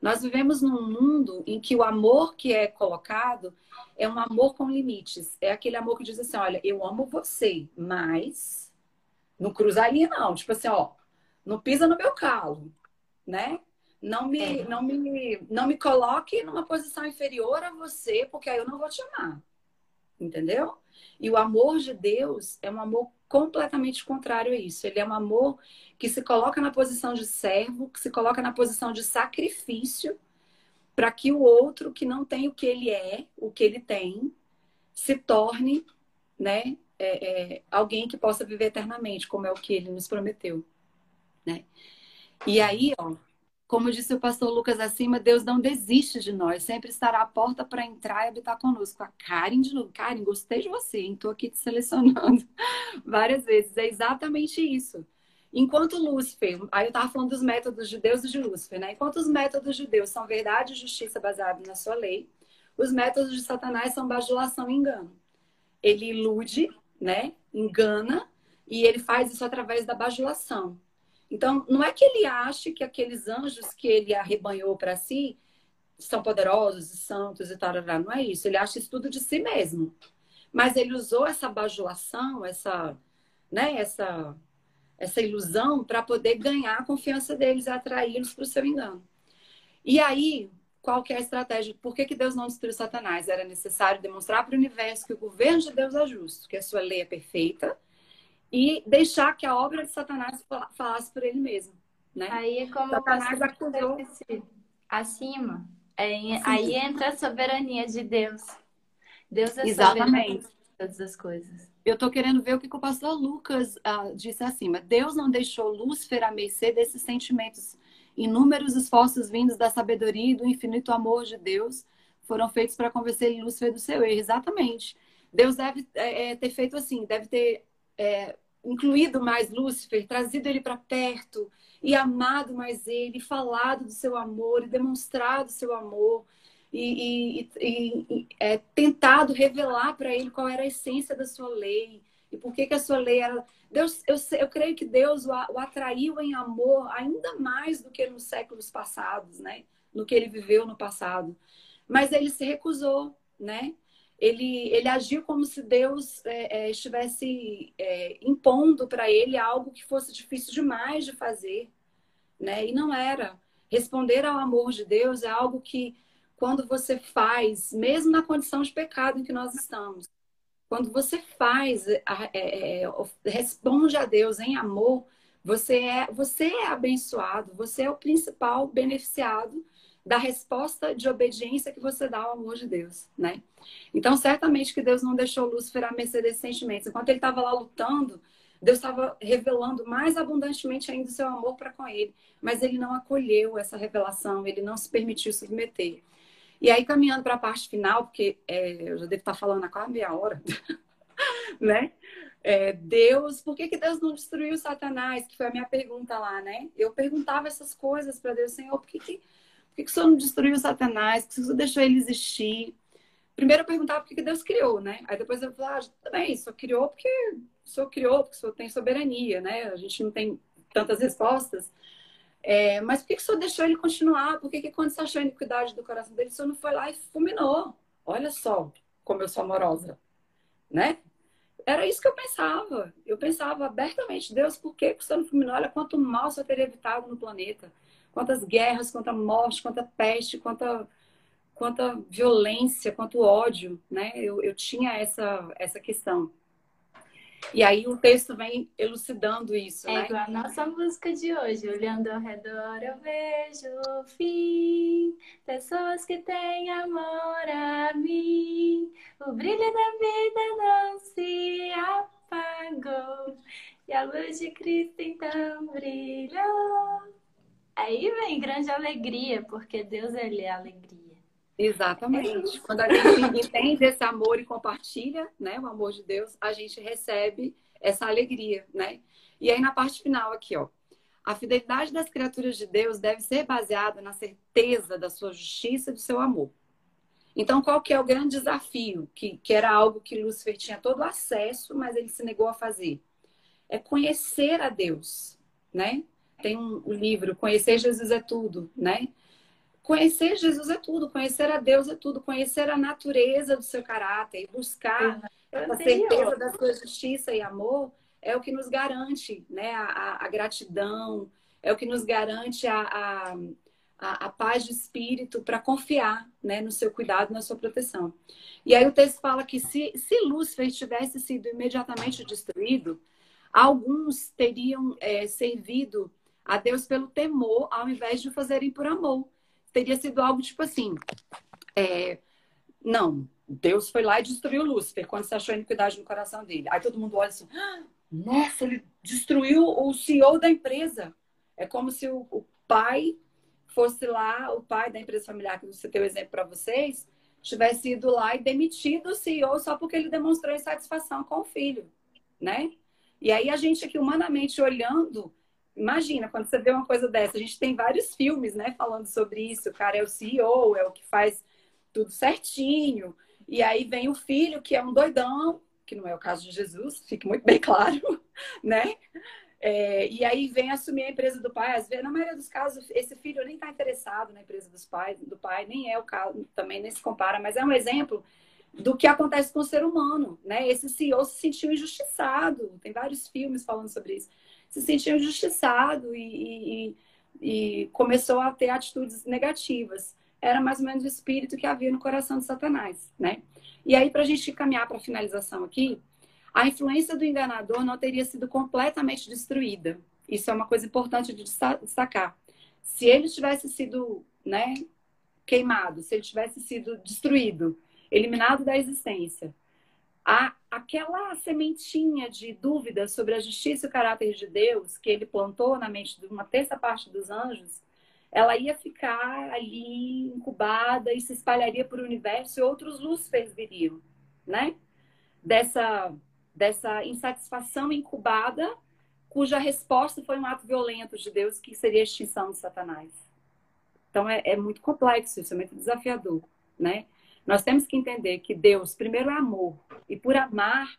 Speaker 2: Nós vivemos num mundo em que o amor que é colocado é um amor com limites. É aquele amor que diz assim: olha, eu amo você, mas não cruza a linha, não. Tipo assim, ó, não pisa no meu calo, né? Não me, é. não me, não me coloque numa posição inferior a você, porque aí eu não vou te amar. Entendeu? E o amor de Deus é um amor completamente contrário a isso. Ele é um amor que se coloca na posição de servo, que se coloca na posição de sacrifício, para que o outro que não tem o que ele é, o que ele tem, se torne, né, é, é, alguém que possa viver eternamente, como é o que ele nos prometeu. Né? E aí, ó, como disse o pastor Lucas acima, Deus não desiste de nós, sempre estará à porta para entrar e habitar conosco. A Karen de novo. Karen, gostei de você? Estou aqui te selecionando várias vezes. É exatamente isso. Enquanto Lúcifer, aí eu estava falando dos métodos de Deus e de Lúcifer, né? Enquanto os métodos de Deus são verdade e justiça baseados na sua lei, os métodos de Satanás são bajulação e engano. Ele ilude né? Engana e ele faz isso através da bajulação. Então, não é que ele ache que aqueles anjos que ele arrebanhou para si são poderosos e santos e tal, não é isso. Ele acha isso tudo de si mesmo. Mas ele usou essa bajulação, essa, né, essa, essa ilusão para poder ganhar a confiança deles e atraí-los para o seu engano. E aí, qual que é a estratégia? Por que, que Deus não destruiu Satanás? Era necessário demonstrar para o universo que o governo de Deus é justo, que a sua lei é perfeita, e deixar que a obra de Satanás falasse por ele mesmo. Né?
Speaker 3: Aí é como Satanás acusou acima. É, aí entra a soberania de Deus. Deus é Exatamente. todas as coisas.
Speaker 2: Eu estou querendo ver o que, que o pastor Lucas uh, disse acima. Deus não deixou Lúcifer a mercê desses sentimentos Inúmeros esforços vindos da sabedoria e do infinito amor de Deus foram feitos para convencer Lúcifer do seu erro. Exatamente. Deus deve é, é, ter feito assim, deve ter é, incluído mais Lúcifer, trazido ele para perto e amado mais ele, falado do seu amor e demonstrado seu amor e, e, e, é, tentado revelar para ele qual era a essência da sua lei e por que, que a sua lei era Deus, eu, eu creio que Deus o, o atraiu em amor ainda mais do que nos séculos passados, né? No que ele viveu no passado. Mas ele se recusou, né? Ele, ele agiu como se Deus é, é, estivesse é, impondo para ele algo que fosse difícil demais de fazer, né? E não era. Responder ao amor de Deus é algo que, quando você faz, mesmo na condição de pecado em que nós estamos, quando você faz, é, é, responde a Deus em amor, você é, você é abençoado, você é o principal beneficiado da resposta de obediência que você dá ao amor de Deus, né? Então, certamente que Deus não deixou Lúcifer à mercê desses sentimentos. Enquanto ele estava lá lutando, Deus estava revelando mais abundantemente ainda o seu amor para com ele. Mas ele não acolheu essa revelação, ele não se permitiu submeter. E aí, caminhando para a parte final, porque é, eu já devo estar falando há quase meia hora, né? É, Deus, por que, que Deus não destruiu Satanás? Que foi a minha pergunta lá, né? Eu perguntava essas coisas para Deus, Senhor, por que, que, por que, que o Senhor não destruiu Satanás? Por que o Senhor deixou ele existir? Primeiro eu perguntava por que, que Deus criou, né? Aí depois eu falava, ah, também, só criou porque o Senhor criou, porque o Senhor tem soberania, né? A gente não tem tantas respostas. É, mas por que, que o senhor deixou ele continuar? Por que, que quando você achou a iniquidade do coração dele, o senhor não foi lá e fulminou? Olha só como eu sou amorosa, né? Era isso que eu pensava. Eu pensava abertamente, Deus, por que, que o senhor não fulminou? Olha quanto mal o senhor teria evitado no planeta. Quantas guerras, quanta morte, quanta peste, quanta, quanta violência, quanto ódio, né? Eu, eu tinha essa, essa questão. E aí o texto vem elucidando isso.
Speaker 3: É
Speaker 2: né?
Speaker 3: igual a nossa música de hoje. Olhando ao redor, eu vejo o fim. Pessoas que têm amor a mim. O brilho da vida não se apagou. E a luz de Cristo então brilhou. Aí vem grande alegria, porque Deus ele é alegria.
Speaker 2: Exatamente. É Quando a gente entende esse amor e compartilha, né, o amor de Deus, a gente recebe essa alegria, né? E aí na parte final aqui, ó, a fidelidade das criaturas de Deus deve ser baseada na certeza da sua justiça e do seu amor. Então, qual que é o grande desafio? Que, que era algo que Lúcifer tinha todo acesso, mas ele se negou a fazer. É conhecer a Deus, né? Tem um, livro, Conhecer Jesus é Tudo, né? Conhecer Jesus é tudo, conhecer a Deus é tudo, conhecer a natureza do seu caráter e buscar a certeza da sua justiça e amor é o que nos garante né, a, a gratidão, é o que nos garante a, a, a, a paz de espírito para confiar né, no seu cuidado, na sua proteção. E aí o texto fala que se, se Lúcifer tivesse sido imediatamente destruído, alguns teriam é, servido a Deus pelo temor, ao invés de fazerem por amor teria sido algo tipo assim: é, não, Deus foi lá e destruiu Lúcifer quando você achou iniquidade no coração dele. Aí todo mundo olha assim: ah, nossa, ele destruiu o CEO da empresa. É como se o, o pai fosse lá, o pai da empresa familiar, que você tem o exemplo para vocês, tivesse ido lá e demitido o CEO só porque ele demonstrou insatisfação com o filho, né? E aí a gente aqui humanamente olhando, Imagina, quando você vê uma coisa dessa, a gente tem vários filmes, né, falando sobre isso. O cara é o CEO, é o que faz tudo certinho. E aí vem o filho, que é um doidão, que não é o caso de Jesus, fique muito bem claro, né? É, e aí vem assumir a empresa do pai. Às vezes, na maioria dos casos, esse filho nem está interessado na empresa dos pais, do pai, nem é o caso, também nem se compara, mas é um exemplo do que acontece com o ser humano, né? Esse CEO se sentiu injustiçado. Tem vários filmes falando sobre isso. Se sentiu injustiçado e, e, e começou a ter atitudes negativas. Era mais ou menos o espírito que havia no coração de Satanás, né? E aí, para a gente caminhar para a finalização aqui, a influência do enganador não teria sido completamente destruída. Isso é uma coisa importante de destacar. Se ele tivesse sido né, queimado, se ele tivesse sido destruído, eliminado da existência, a, aquela sementinha de dúvida sobre a justiça e o caráter de Deus que ele plantou na mente de uma terça parte dos anjos, ela ia ficar ali incubada e se espalharia por o universo e outros Lúcifers viriam, né? Dessa dessa insatisfação incubada, cuja resposta foi um ato violento de Deus, que seria a extinção de Satanás. Então é, é muito complexo, isso é muito desafiador, né? Nós temos que entender que Deus, primeiro, é amor, e por amar,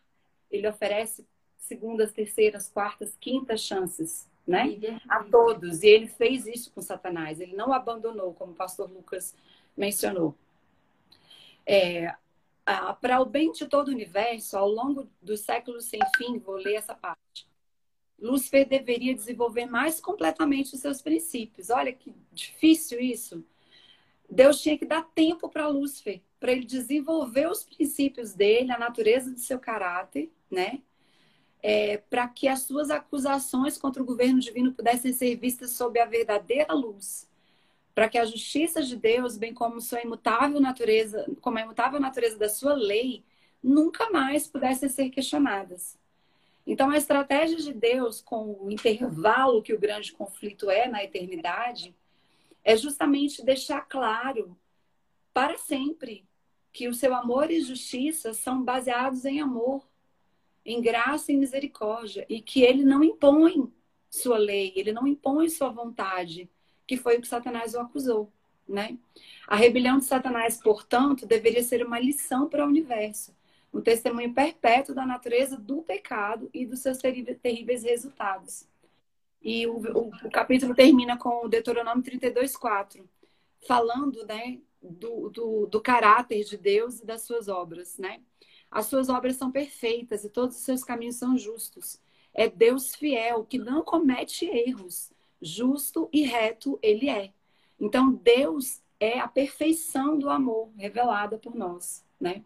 Speaker 2: ele oferece segundas, terceiras, quartas, quintas chances, né? A todos. E ele fez isso com Satanás. Ele não abandonou, como o pastor Lucas mencionou. É, para o bem de todo o universo, ao longo dos séculos sem fim, vou ler essa parte. Lúcifer deveria desenvolver mais completamente os seus princípios. Olha que difícil isso. Deus tinha que dar tempo para Lúcifer, para ele desenvolver os princípios dele, a natureza do seu caráter, né? É, para que as suas acusações contra o governo divino pudessem ser vistas sob a verdadeira luz para que a justiça de Deus, bem como sua imutável natureza, como a imutável natureza da sua lei, nunca mais pudessem ser questionadas. Então, a estratégia de Deus com o intervalo que o grande conflito é na eternidade é justamente deixar claro para sempre que o seu amor e justiça são baseados em amor, em graça e misericórdia, e que ele não impõe sua lei, ele não impõe sua vontade, que foi o que Satanás o acusou, né? A rebelião de Satanás, portanto, deveria ser uma lição para o universo, um testemunho perpétuo da natureza do pecado e dos seus terríveis resultados. E o, o, o capítulo termina com o Deuteronômio 32:4, falando, né, do, do, do caráter de Deus e das suas obras, né? As suas obras são perfeitas e todos os seus caminhos são justos. É Deus fiel que não comete erros justo e reto ele é. Então, Deus é a perfeição do amor revelada por nós, né?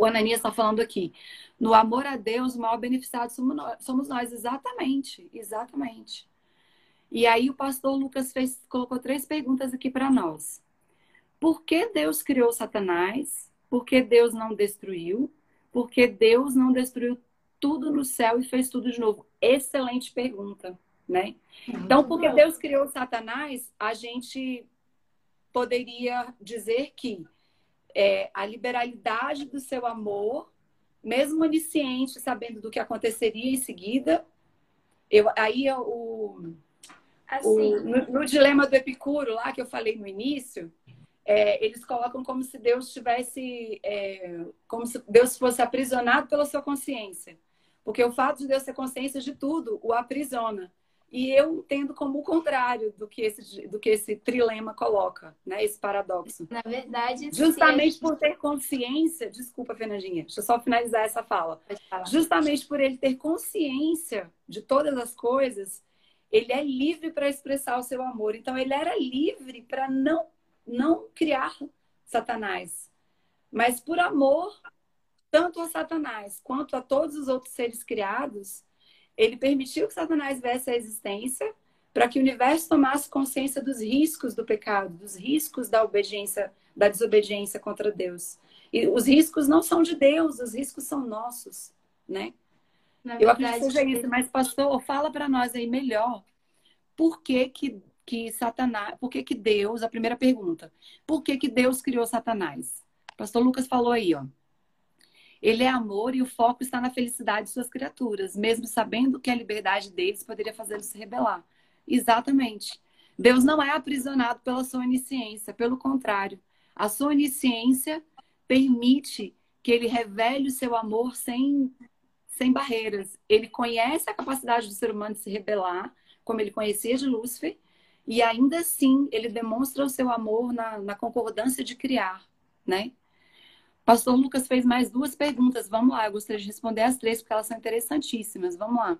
Speaker 2: O Ananias está falando aqui. No amor a Deus, o maior beneficiado somos nós. Exatamente, exatamente. E aí o pastor Lucas fez, colocou três perguntas aqui para nós. Por que Deus criou Satanás? Por que Deus não destruiu? Por que Deus não destruiu tudo no céu e fez tudo de novo? Excelente pergunta né? Então, porque Deus criou Satanás, a gente poderia dizer que é, a liberalidade do seu amor, mesmo onisciente, sabendo do que aconteceria em seguida, eu, aí o, assim. o no, no, dilema do Epicuro lá que eu falei no início, é, eles colocam como se Deus tivesse, é, como se Deus fosse aprisionado pela sua consciência, porque o fato de Deus ter consciência de tudo o aprisiona. E eu entendo como o contrário do que esse, do que esse trilema coloca, né? Esse paradoxo.
Speaker 3: Na verdade,
Speaker 2: justamente gente... por ter consciência, desculpa, Fernandinha, deixa eu só finalizar essa fala. Justamente por ele ter consciência de todas as coisas, ele é livre para expressar o seu amor. Então ele era livre para não não criar Satanás, mas por amor tanto a Satanás quanto a todos os outros seres criados, ele permitiu que Satanás viesse à existência para que o universo tomasse consciência dos riscos do pecado, dos riscos da obediência, da desobediência contra Deus. E os riscos não são de Deus, os riscos são nossos, né? Eu acredito que seja isso, mas pastor, fala para nós aí melhor por que que, que Satanás, por que que Deus, a primeira pergunta, por que que Deus criou Satanás? pastor Lucas falou aí, ó. Ele é amor e o foco está na felicidade de suas criaturas, mesmo sabendo que a liberdade deles poderia fazê-los se rebelar. Exatamente. Deus não é aprisionado pela sua onisciência, pelo contrário. A sua onisciência permite que ele revele o seu amor sem, sem barreiras. Ele conhece a capacidade do ser humano de se rebelar, como ele conhecia de Lúcifer, e ainda assim ele demonstra o seu amor na, na concordância de criar, né? Pastor Lucas fez mais duas perguntas. Vamos lá, eu gostaria de responder as três, porque elas são interessantíssimas. Vamos lá.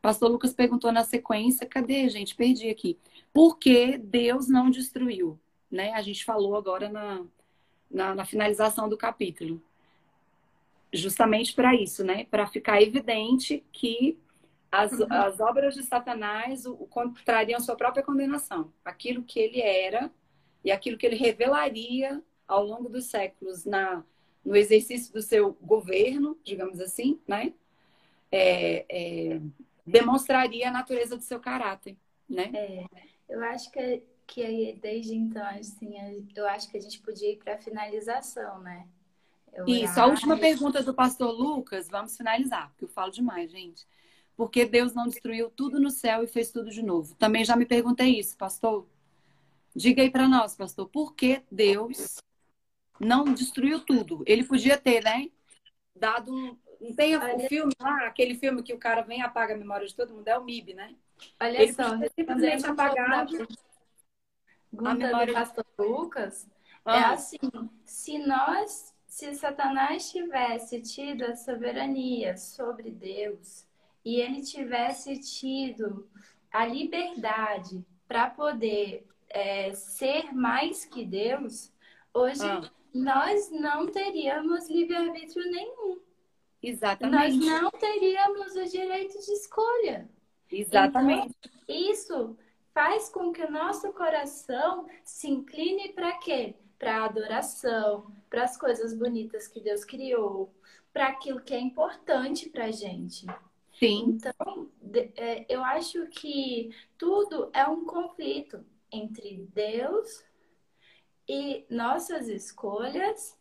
Speaker 2: Pastor Lucas perguntou na sequência, cadê, gente? Perdi aqui. Por que Deus não destruiu? Né? A gente falou agora na, na, na finalização do capítulo. Justamente para isso, né? Para ficar evidente que as, uhum. as obras de Satanás o, o, trariam sua própria condenação. Aquilo que ele era e aquilo que ele revelaria ao longo dos séculos na, no exercício do seu governo, digamos assim, né? É, é, demonstraria a natureza do seu caráter, né?
Speaker 3: É, eu acho que, que desde então, assim, eu acho que a gente podia ir para a finalização, né?
Speaker 2: Eu Isso, a última pergunta do pastor Lucas, vamos finalizar, porque eu falo demais, gente. Porque Deus não destruiu tudo no céu e fez tudo de novo? Também já me perguntei isso, pastor. Diga aí para nós, pastor, por que Deus não destruiu tudo? Ele podia ter, né? Dado um, não tem Olha... filme lá, aquele filme que o cara vem e apaga a memória de todo mundo, é o MIB, né?
Speaker 3: Olha Ele só, simplesmente apagar a memória do pastor Lucas. É ah. É assim, se nós, se Satanás tivesse tido a soberania sobre Deus e ele tivesse tido a liberdade para poder é, ser mais que Deus, hoje ah. Nós não teríamos livre-arbítrio nenhum.
Speaker 2: Exatamente.
Speaker 3: Nós não teríamos o direito de escolha.
Speaker 2: Exatamente.
Speaker 3: Então, isso faz com que o nosso coração se incline para quê? Para a adoração, para as coisas bonitas que Deus criou, para aquilo que é importante para a gente.
Speaker 2: Sim.
Speaker 3: Então, é, eu acho que tudo é um conflito entre Deus e nossas escolhas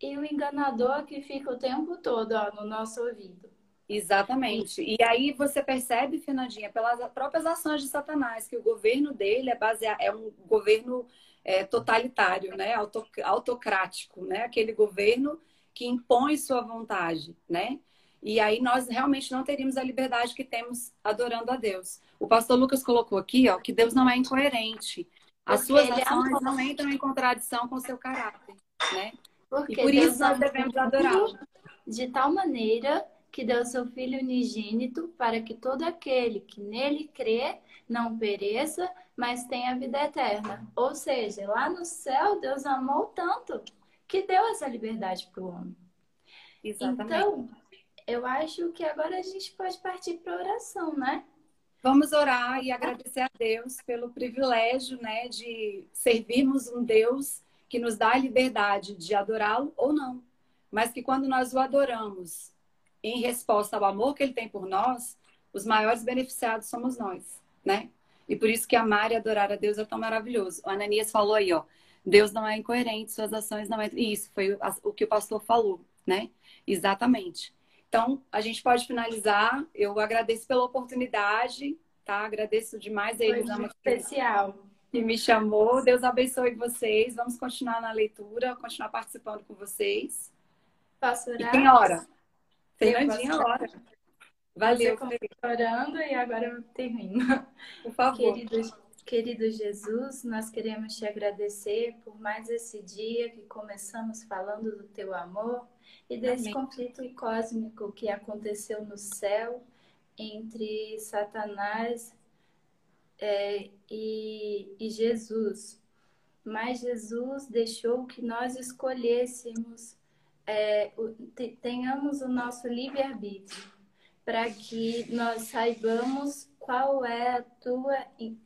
Speaker 3: e o enganador que fica o tempo todo ó, no nosso ouvido.
Speaker 2: Exatamente. E aí você percebe, Fernandinha, pelas próprias ações de Satanás, que o governo dele é baseado, é um governo é, totalitário, né? autocrático, né? Aquele governo que impõe sua vontade, né? E aí nós realmente não teríamos a liberdade que temos adorando a Deus. O pastor Lucas colocou aqui, ó, que Deus não é incoerente. As Porque suas é ações é não entram em contradição com o seu caráter, né?
Speaker 3: Porque e por Deus isso nós devemos adorá-lo. De tal maneira que deu seu Filho unigênito para que todo aquele que nele crê não pereça, mas tenha vida eterna. Ou seja, lá no céu, Deus amou tanto que deu essa liberdade para o homem. Exatamente. Então, eu acho que agora a gente pode partir para oração, né?
Speaker 2: Vamos orar e agradecer a Deus pelo privilégio, né, de servirmos um Deus que nos dá a liberdade de adorá-lo ou não, mas que quando nós o adoramos em resposta ao amor que ele tem por nós, os maiores beneficiados somos nós, né? E por isso que amar e adorar a Deus é tão maravilhoso. O Ananias falou aí, ó, Deus não é incoerente, suas ações não é. Isso foi o que o pastor falou, né? Exatamente. Então, a gente pode finalizar. Eu agradeço pela oportunidade, tá? Agradeço demais a eles.
Speaker 3: Foi especial
Speaker 2: que me chamou. Deus abençoe vocês. Vamos continuar na leitura, continuar participando com vocês.
Speaker 3: Posso orar?
Speaker 2: E tem hora. Fernandinha, hora.
Speaker 3: Valeu. orando e agora eu termino.
Speaker 2: Por favor.
Speaker 3: Querido, querido Jesus, nós queremos te agradecer por mais esse dia que começamos falando do teu amor e desse Amém. conflito cósmico que aconteceu no céu entre Satanás é, e, e Jesus. Mas Jesus deixou que nós escolhêssemos, é, tenhamos o nosso livre-arbítrio, para que nós saibamos qual é a tua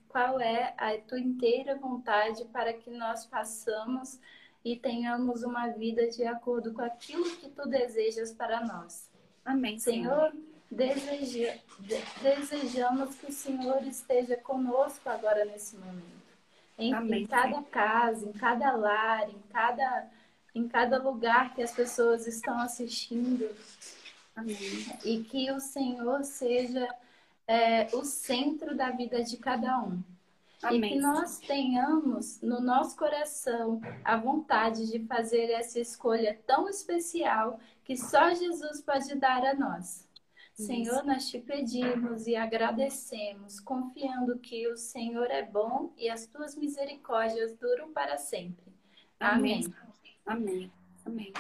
Speaker 3: qual é a tua inteira vontade para que nós façamos e tenhamos uma vida de acordo com aquilo que tu desejas para nós.
Speaker 2: Amém.
Speaker 3: Senhor, Deseja, desejamos que o Senhor esteja conosco agora nesse momento. Em, em, cada casa, em cada lar, em cada, em cada lugar que as pessoas estão assistindo. Amém. E que o Senhor seja é, o centro da vida de cada um. Amém. E que nós tenhamos no nosso coração a vontade de fazer essa escolha tão especial que só Jesus pode dar a nós. Senhor, nós te pedimos e agradecemos, confiando que o Senhor é bom e as tuas misericórdias duram para sempre. Amém.
Speaker 2: Amém. Amém.